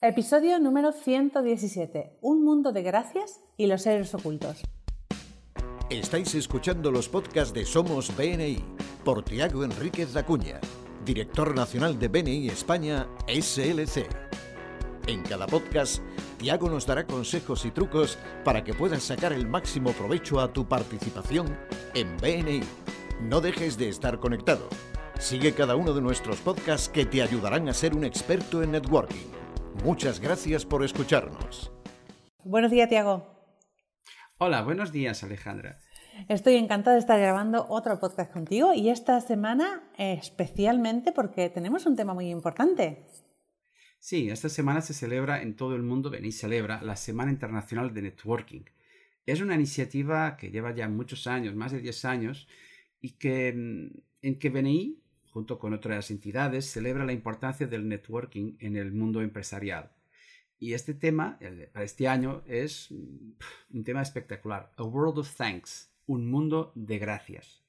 Episodio número 117. Un mundo de gracias y los seres ocultos. Estáis escuchando los podcasts de Somos BNI por Tiago Enríquez Acuña, director nacional de BNI España SLC. En cada podcast, Tiago nos dará consejos y trucos para que puedas sacar el máximo provecho a tu participación en BNI. No dejes de estar conectado. Sigue cada uno de nuestros podcasts que te ayudarán a ser un experto en networking. Muchas gracias por escucharnos. Buenos días, Tiago. Hola, buenos días, Alejandra. Estoy encantada de estar grabando otro podcast contigo y esta semana especialmente porque tenemos un tema muy importante. Sí, esta semana se celebra en todo el mundo, venís celebra la Semana Internacional de Networking. Es una iniciativa que lleva ya muchos años, más de 10 años, y que, mm, en que BNI junto con otras entidades, celebra la importancia del networking en el mundo empresarial. Y este tema, para este año, es mm, un tema espectacular. A World of Thanks, un mundo de gracias.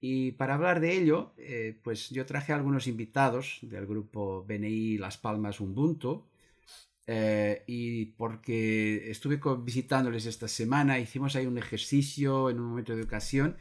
Y para hablar de ello, eh, pues yo traje a algunos invitados del grupo BNI Las Palmas Ubuntu. Eh, y porque estuve visitándoles esta semana, hicimos ahí un ejercicio en un momento de educación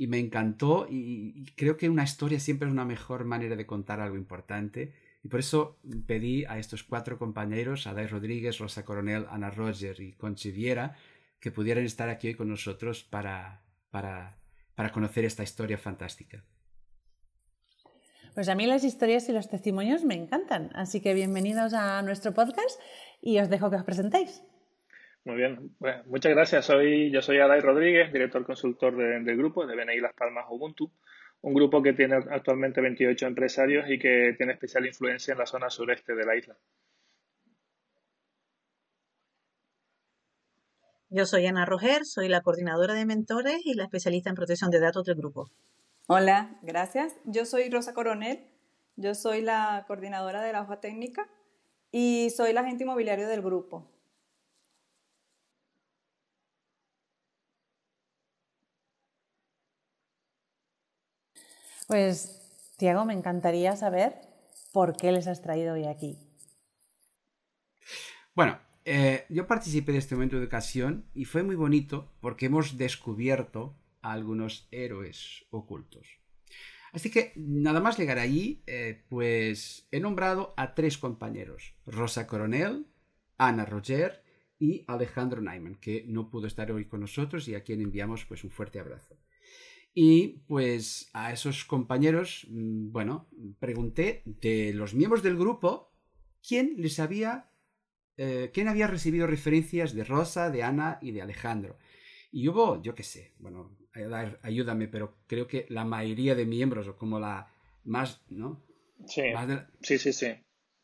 y me encantó y, creo que una historia siempre es una mejor manera de contar algo importante y por eso pedí a estos cuatro compañeros, Adai Rodríguez, Rosa Coronel, Ana Roger y Conchi Viera, que pudieran estar aquí hoy con nosotros para, para, para conocer esta historia fantástica. Pues a mí las historias y los testimonios me encantan, así que bienvenidos a nuestro podcast y os dejo que os presentéis. Muy bien, muchas gracias. Soy, yo soy Adai Rodríguez, director consultor del grupo de BNI Las Palmas Ubuntu, un grupo que tiene actualmente 28 empresarios y que tiene especial influencia en la zona sureste de la isla. Yo soy Ana Roger, soy la coordinadora de mentores y la especialista en protección de datos del grupo. Hola, gracias. Yo soy Rosa Coronel, yo soy la coordinadora de la hoja técnica y soy la agente inmobiliario del grupo. Pues, Tiago, me encantaría saber por qué les has traído hoy aquí. Bueno, eh, yo participé de este momento de educación y fue muy bonito porque hemos descubierto a algunos héroes ocultos. Así que nada más llegar allí, eh, pues he nombrado a tres compañeros, Rosa Coronel, Ana Roger y Alejandro Naiman, que no pudo estar hoy con nosotros y a quien enviamos pues un fuerte abrazo. Y pues a esos compañeros, mm, bueno, pregunté de los miembros del grupo quién les había, eh, quién había recibido referencias de Rosa, de Ana y de Alejandro. Y hubo, yo qué sé, bueno, ayúdame, pero creo que la mayoría de miembros, o como la más, ¿no? Sí, sí, sí, sí.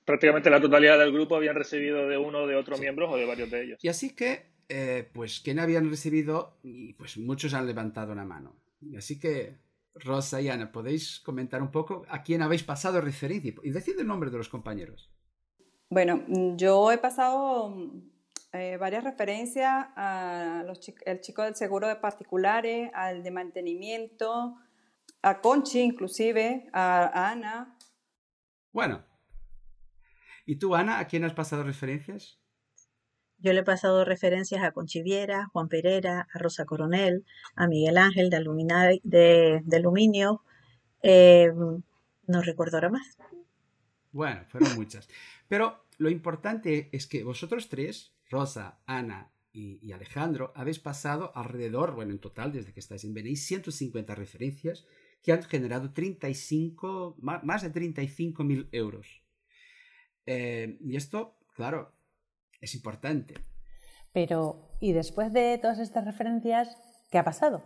Prácticamente la totalidad del grupo habían recibido de uno, de otros miembros o de varios de ellos. Y así que, eh, pues, ¿quién habían recibido? Y pues muchos han levantado la mano. Así que, Rosa y Ana, ¿podéis comentar un poco a quién habéis pasado referencia y decir el nombre de los compañeros? Bueno, yo he pasado eh, varias referencias al chico del seguro de particulares, al de mantenimiento, a Conchi inclusive, a Ana. Bueno. ¿Y tú, Ana, a quién has pasado referencias? Yo le he pasado referencias a Conchiviera, Juan Pereira, a Rosa Coronel, a Miguel Ángel de, de, Aluminio. Eh, no recuerdo ahora más. Bueno, fueron muchas. Pero lo importante es que vosotros tres, Rosa, Ana y, Alejandro, habéis pasado alrededor, bueno, en total, desde que estáis en BNI, 150 referencias que han generado 35, más de 35 mil euros. Eh, y esto, claro, es importante. Pero, ¿y después de todas estas referencias, qué ha pasado?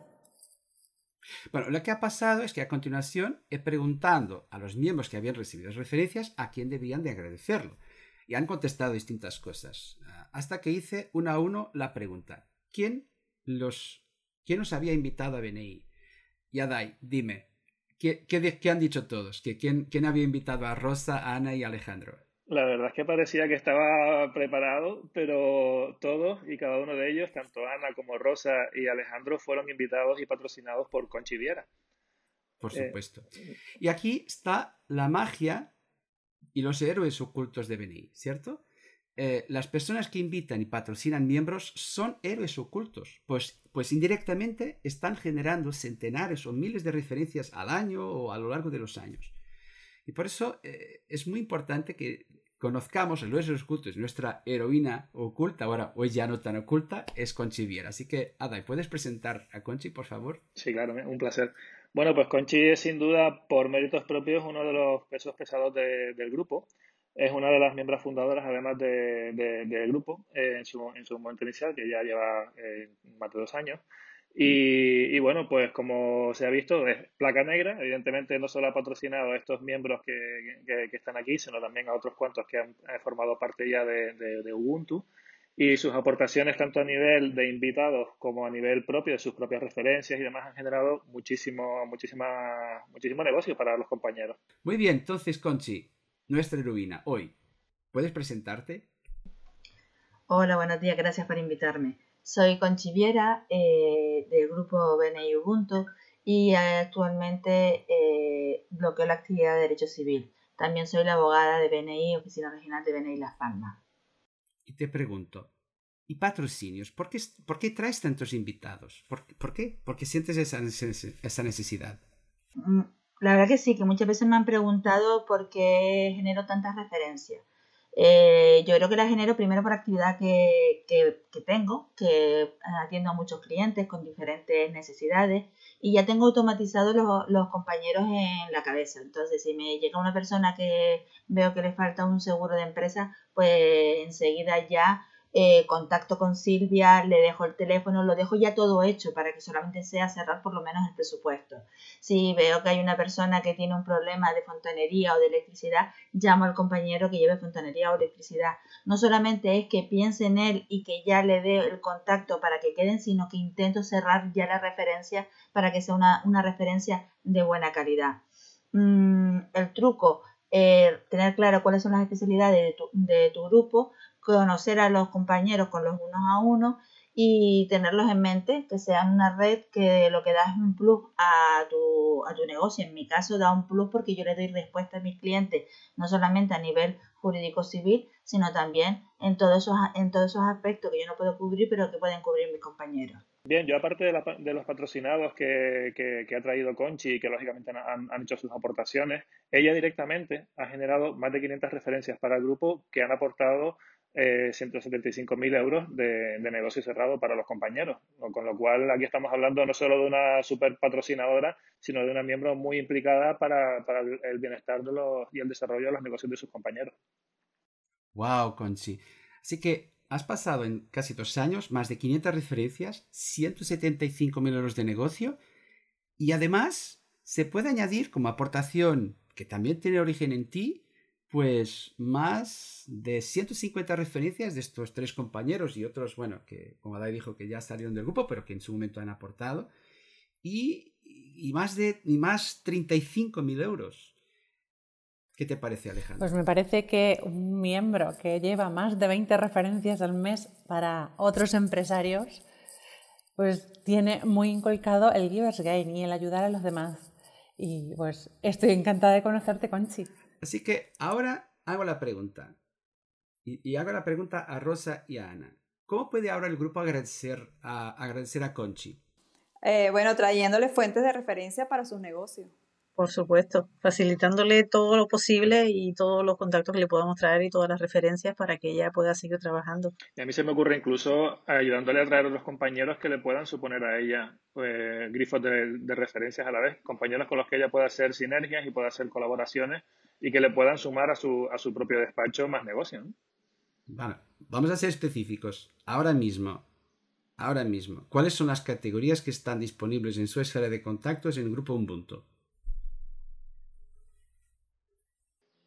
Bueno, lo que ha pasado es que a continuación he preguntado a los miembros que habían recibido las referencias a quién debían de agradecerlo. Y han contestado distintas cosas. Ah, hasta que hice una a uno la pregunta. ¿Quién los quién os había invitado a BNI? Yadai, dime, ¿qué, qué, han dicho todos? ¿Que quién, ¿Quién había invitado a Rosa, Ana y Alejandro? La verdad es que parecía que estaba preparado, pero todos y cada uno de ellos, tanto Ana como Rosa y Alejandro, fueron invitados y patrocinados por Conchi Viera. Por eh, supuesto. y aquí está la magia y los héroes ocultos de BNI, ¿cierto? eh, las personas que invitan y patrocinan miembros son héroes ocultos, pues, pues indirectamente están generando centenares o miles de referencias al año o a lo largo de los años. Y por eso eh, es muy importante que conozcamos héroes ocultos. Nuestra heroína oculta, ahora hoy ya no tan oculta, es Conchi Viera. Así que, Ada, ¿puedes presentar a Conchi, por favor? Sí, claro, un placer. Bueno, pues Conchi es sin duda, por méritos propios, uno de los pesos pesados del grupo es una de las miembros fundadoras, además del de, grupo, eh, en, su, en su momento inicial, que ya lleva eh, más de dos años. Y, bueno, pues como se ha visto, es placa negra. Evidentemente no solo ha patrocinado a estos miembros que, que, están aquí, sino también a otros cuantos que han, formado parte ya de, de, Ubuntu. Y sus aportaciones, tanto a nivel de invitados como a nivel propio, de sus propias referencias y demás, han generado muchísimo, muchísima, muchísimo negocio para los compañeros. Muy bien, entonces, Conchi, nuestra heroína hoy. ¿Puedes presentarte? Hola, buenos días, gracias por invitarme. Soy Conchiviera eh, del grupo BNI Ubuntu y actualmente eh, bloqueo la actividad de Derecho Civil. También soy la abogada de BNI, Oficina Regional de BNI Las Palmas. Y te pregunto, ¿y patrocinios? ¿Por qué, por qué traes tantos invitados? ¿Por, por qué? ¿Por qué sientes esa, esa necesidad? Mm, la verdad que sí, que muchas veces me han preguntado por qué genero tantas referencias. Eh, yo creo que la genero primero por actividad que, que, tengo, que atiendo a muchos clientes con diferentes necesidades y ya tengo automatizados los, los, compañeros en la cabeza. Entonces, si me llega una persona que veo que le falta un seguro de empresa, pues enseguida ya eh, contacto con Silvia, le dejo el teléfono, lo dejo ya todo hecho para que solamente sea cerrar por lo menos el presupuesto. Si veo que hay una persona que tiene un problema de fontanería o de electricidad, llamo al compañero que lleve fontanería o electricidad. No solamente es que piense en él y que ya le dé el contacto para que queden, sino que intento cerrar ya la referencia para que sea una, referencia de buena calidad. Mm, el truco, eh, tener claro cuáles son las especialidades de tu, de tu grupo, conocer a los compañeros con los unos a uno y tenerlos en mente, que sean una red que lo que da es un plus a tu, a tu negocio. En mi caso da un plus porque yo le doy respuesta a mis clientes, no solamente a nivel jurídico civil, sino también en todos esos, en todos esos aspectos que yo no puedo cubrir, pero que pueden cubrir mis compañeros. Bien, yo aparte de, los patrocinados que, que, ha traído Conchi y que lógicamente han, hecho sus aportaciones, ella directamente ha generado más de 500 referencias para el grupo que han aportado eh, 175.000 euros de, negocio cerrado para los compañeros. Con lo cual, aquí estamos hablando no solo de una super patrocinadora, sino de una miembro muy implicada para, el bienestar de los, y el desarrollo de los negocios de sus compañeros. Wow, Conchi. Así que has pasado en casi dos años más de 500 referencias, 175.000 euros de negocio y además se puede añadir como aportación que también tiene origen en ti, pues más de 150 referencias de estos tres compañeros y otros, bueno, que como Adai dijo que ya salieron del grupo, pero que en su momento han aportado, y, y más de y más 35.000 euros. ¿Qué te parece, Alejandro? Pues me parece que un miembro que lleva más de 20 referencias al mes para otros empresarios, pues tiene muy inculcado el Givers Gain y el ayudar a los demás. Y pues estoy encantada de conocerte, Conchi. Así que ahora hago la pregunta. Y, hago la pregunta a Rosa y a Ana. ¿Cómo puede ahora el grupo agradecer a, agradecer a Conchi? Eh, bueno, trayéndole fuentes de referencia para sus negocios. Por supuesto, facilitándole todo lo posible y todos los contactos que le podamos traer y todas las referencias para que ella pueda seguir trabajando. Y a mí se me ocurre incluso ayudándole a traer a otros compañeros que le puedan suponer a ella pues, grifos de, de, referencias a la vez, compañeros con los que ella pueda hacer sinergias y pueda hacer colaboraciones y que le puedan sumar a su, a su propio despacho más negocio. Vale, vamos a ser específicos. Ahora mismo, ahora mismo, ¿cuáles son las categorías que están disponibles en su esfera de contactos en el grupo Ubuntu?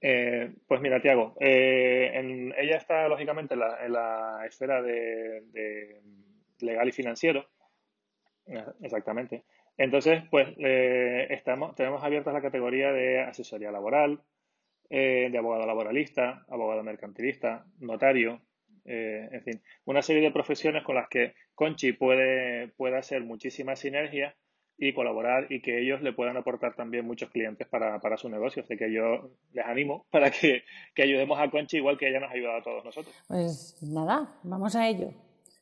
Eh, pues mira, Tiago, eh, ella está lógicamente en la, esfera de, legal y financiero, exactamente. Entonces, pues eh, estamos, tenemos abierta la categoría de asesoría laboral, eh, de abogado laboralista, abogado mercantilista, notario, eh, en fin, una serie de profesiones con las que Conchi puede, puede hacer muchísimas sinergias y colaborar y que ellos le puedan aportar también muchos clientes para, para su negocio. Así que yo les animo para que, que ayudemos a Conchi igual que ella nos ha ayudado a todos nosotros. Pues nada, vamos a ello.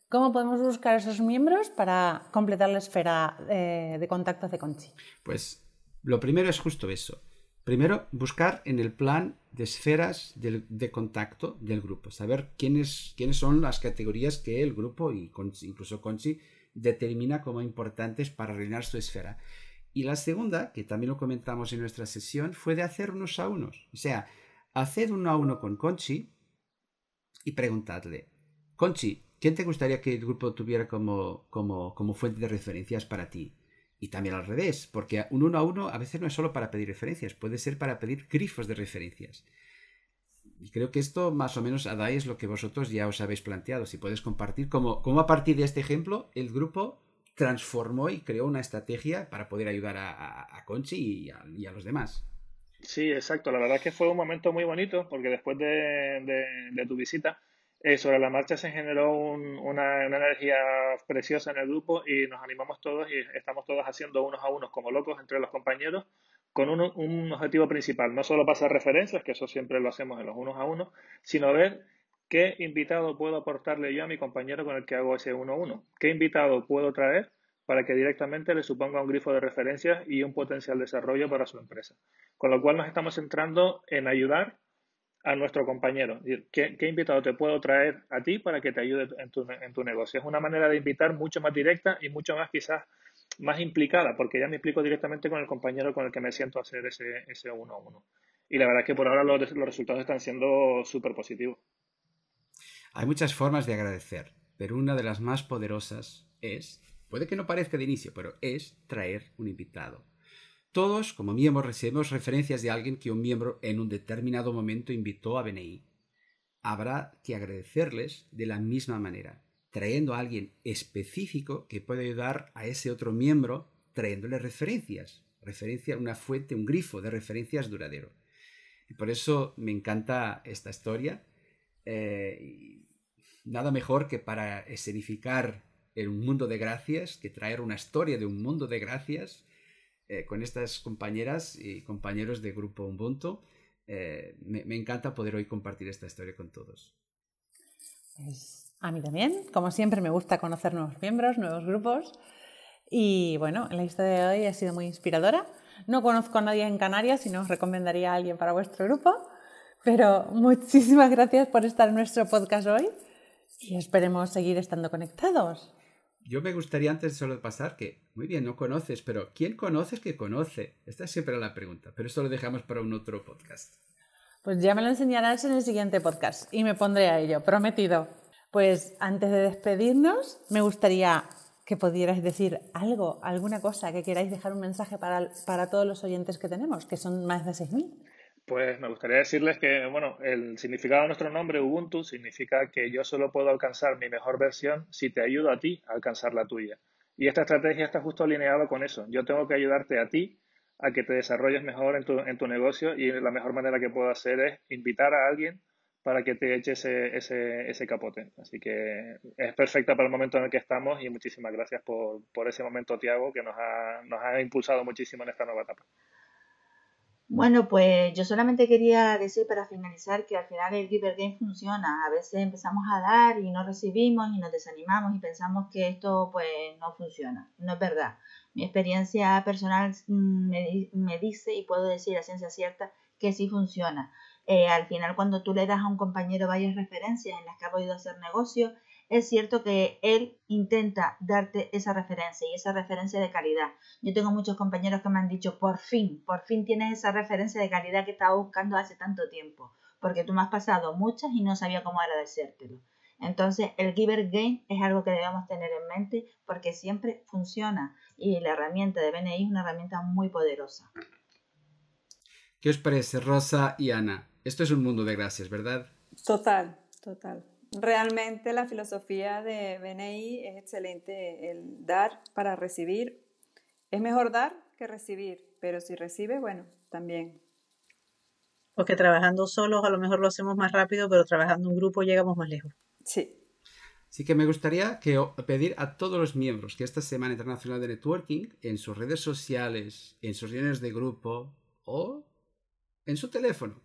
¿Cómo podemos buscar esos miembros para completar la esfera eh, de contacto de Conchi? Pues lo primero es justo eso. Primero, buscar en el plan de esferas de, contacto del grupo, saber quiénes, quiénes son las categorías que el grupo y incluso Conchi determina como importantes para rellenar su esfera. Y la segunda, que también lo comentamos en nuestra sesión, fue de hacer unos a unos. O sea, haced uno a uno con Conchi y preguntadle, Conchi, ¿quién te gustaría que el grupo tuviera como, como, como fuente de referencias para ti? Y también al revés, porque un uno a uno a veces no es solo para pedir referencias, puede ser para pedir grifos de referencias. Y creo que esto más o menos, Adai, es lo que vosotros ya os habéis planteado. Si puedes compartir cómo, cómo a partir de este ejemplo el grupo transformó y creó una estrategia para poder ayudar a, Conchi y a, los demás. Sí, exacto. La verdad es que fue un momento muy bonito porque después de tu visita eh, sobre la marcha se generó una, energía preciosa en el grupo y nos animamos todos y estamos todos haciendo unos a unos como locos entre los compañeros con un, objetivo principal, no solo pasar referencias, que eso siempre lo hacemos en los unos a unos, sino ver qué invitado puedo aportarle yo a mi compañero con el que hago ese uno a uno, qué invitado puedo traer para que directamente le suponga un grifo de referencias y un potencial desarrollo para su empresa. Con lo cual nos estamos centrando en ayudar a nuestro compañero. ¿Qué, ¿Qué, invitado te puedo traer a ti para que te ayude en tu, en tu negocio? Es una manera de invitar mucho más directa y mucho más quizás más implicada, porque ya me explico directamente con el compañero con el que me siento a hacer ese, ese uno a uno. Y la verdad es que por ahora los, los resultados están siendo súper positivos. Hay muchas formas de agradecer, pero una de las más poderosas es, puede que no parezca de inicio, pero es traer un invitado. Todos, como miembros, recibimos referencias de alguien que un miembro en un determinado momento invitó a BNI. Habrá que agradecerles de la misma manera, trayendo a alguien específico que puede ayudar a ese otro miembro trayéndole referencias, referencia, una fuente, un grifo de referencias duradero. Y por eso me encanta esta historia. Eh, nada mejor que para escenificar un mundo de gracias, que traer una historia de un mundo de gracias eh, con estas compañeras y compañeros de Grupo Ubuntu. Eh, me, encanta poder hoy compartir esta historia con todos. A mí también, como siempre me gusta conocer nuevos miembros, nuevos grupos. Y bueno, la historia de hoy ha sido muy inspiradora. No conozco a nadie en Canarias y no os recomendaría a alguien para vuestro grupo. Pero muchísimas gracias por estar en nuestro podcast hoy y esperemos seguir estando conectados yo me gustaría antes solo de pasar que, muy bien, no conoces, pero ¿quién conoces que conoce? Esta es siempre la pregunta, pero esto lo dejamos para un otro podcast. Pues ya me lo enseñarás en el siguiente podcast y me pondré a ello, prometido. Pues antes de despedirnos, me gustaría que pudierais decir algo, alguna cosa, que queráis dejar un mensaje para, para todos los oyentes que tenemos, que son más de 6.000. Pues me gustaría decirles que, bueno, el significado de nuestro nombre, Ubuntu, significa que yo solo puedo alcanzar mi mejor versión si te ayudo a ti a alcanzar la tuya. Y esta estrategia está justo alineada con eso. Yo tengo que ayudarte a ti a que te desarrolles mejor en tu, en tu negocio y la mejor manera que puedo hacer es invitar a alguien para que te eche ese, ese, ese capote. Así que es perfecta para el momento en el que estamos y muchísimas gracias por, por ese momento, Tiago, que nos ha, nos ha impulsado muchísimo en esta nueva etapa. Bueno, pues yo solamente quería decir para finalizar que al final el Giver Game funciona. A veces empezamos a dar y no recibimos y nos desanimamos y pensamos que esto pues no funciona. No es verdad. Mi experiencia personal mm, me, dice y puedo decir a ciencia cierta que sí funciona. Eh, al final cuando tú le das a un compañero varias referencias en las que ha podido hacer negocio, es cierto que él intenta darte esa referencia y esa referencia de calidad. Yo tengo muchos compañeros que me han dicho, por fin, por fin tienes esa referencia de calidad que estaba buscando hace tanto tiempo, porque tú me has pasado muchas y no sabía cómo agradecértelo. Entonces, el Giver Game es algo que debemos tener en mente porque siempre funciona y la herramienta de BNI es una herramienta muy poderosa. ¿Qué os parece, Rosa y Ana? Esto es un mundo de gracias, ¿verdad? Total, total. Realmente la filosofía de BNI es excelente, el dar para recibir. Es mejor dar que recibir, pero si recibe, bueno, también. Porque trabajando solos a lo mejor lo hacemos más rápido, pero trabajando en grupo llegamos más lejos. Sí. Así que me gustaría que, pedir a todos los miembros que esta Semana Internacional de Networking, en sus redes sociales, en sus reuniones de grupo o en su teléfono,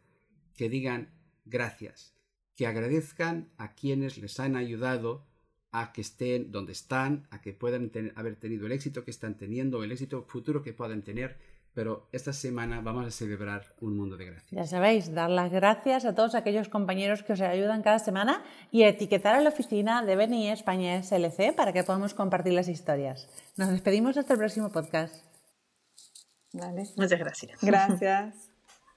que digan gracias, que agradezcan a quienes les han ayudado a que estén donde están, a que puedan haber tenido el éxito que están teniendo, el éxito futuro que puedan tener pero esta semana vamos a celebrar un mundo de gracias. Ya sabéis, dar las gracias a todos aquellos compañeros que os ayudan cada semana y etiquetar a la oficina de BNI España SLC para que podamos compartir las historias. Nos despedimos hasta el próximo podcast. Muchas gracias. Gracias.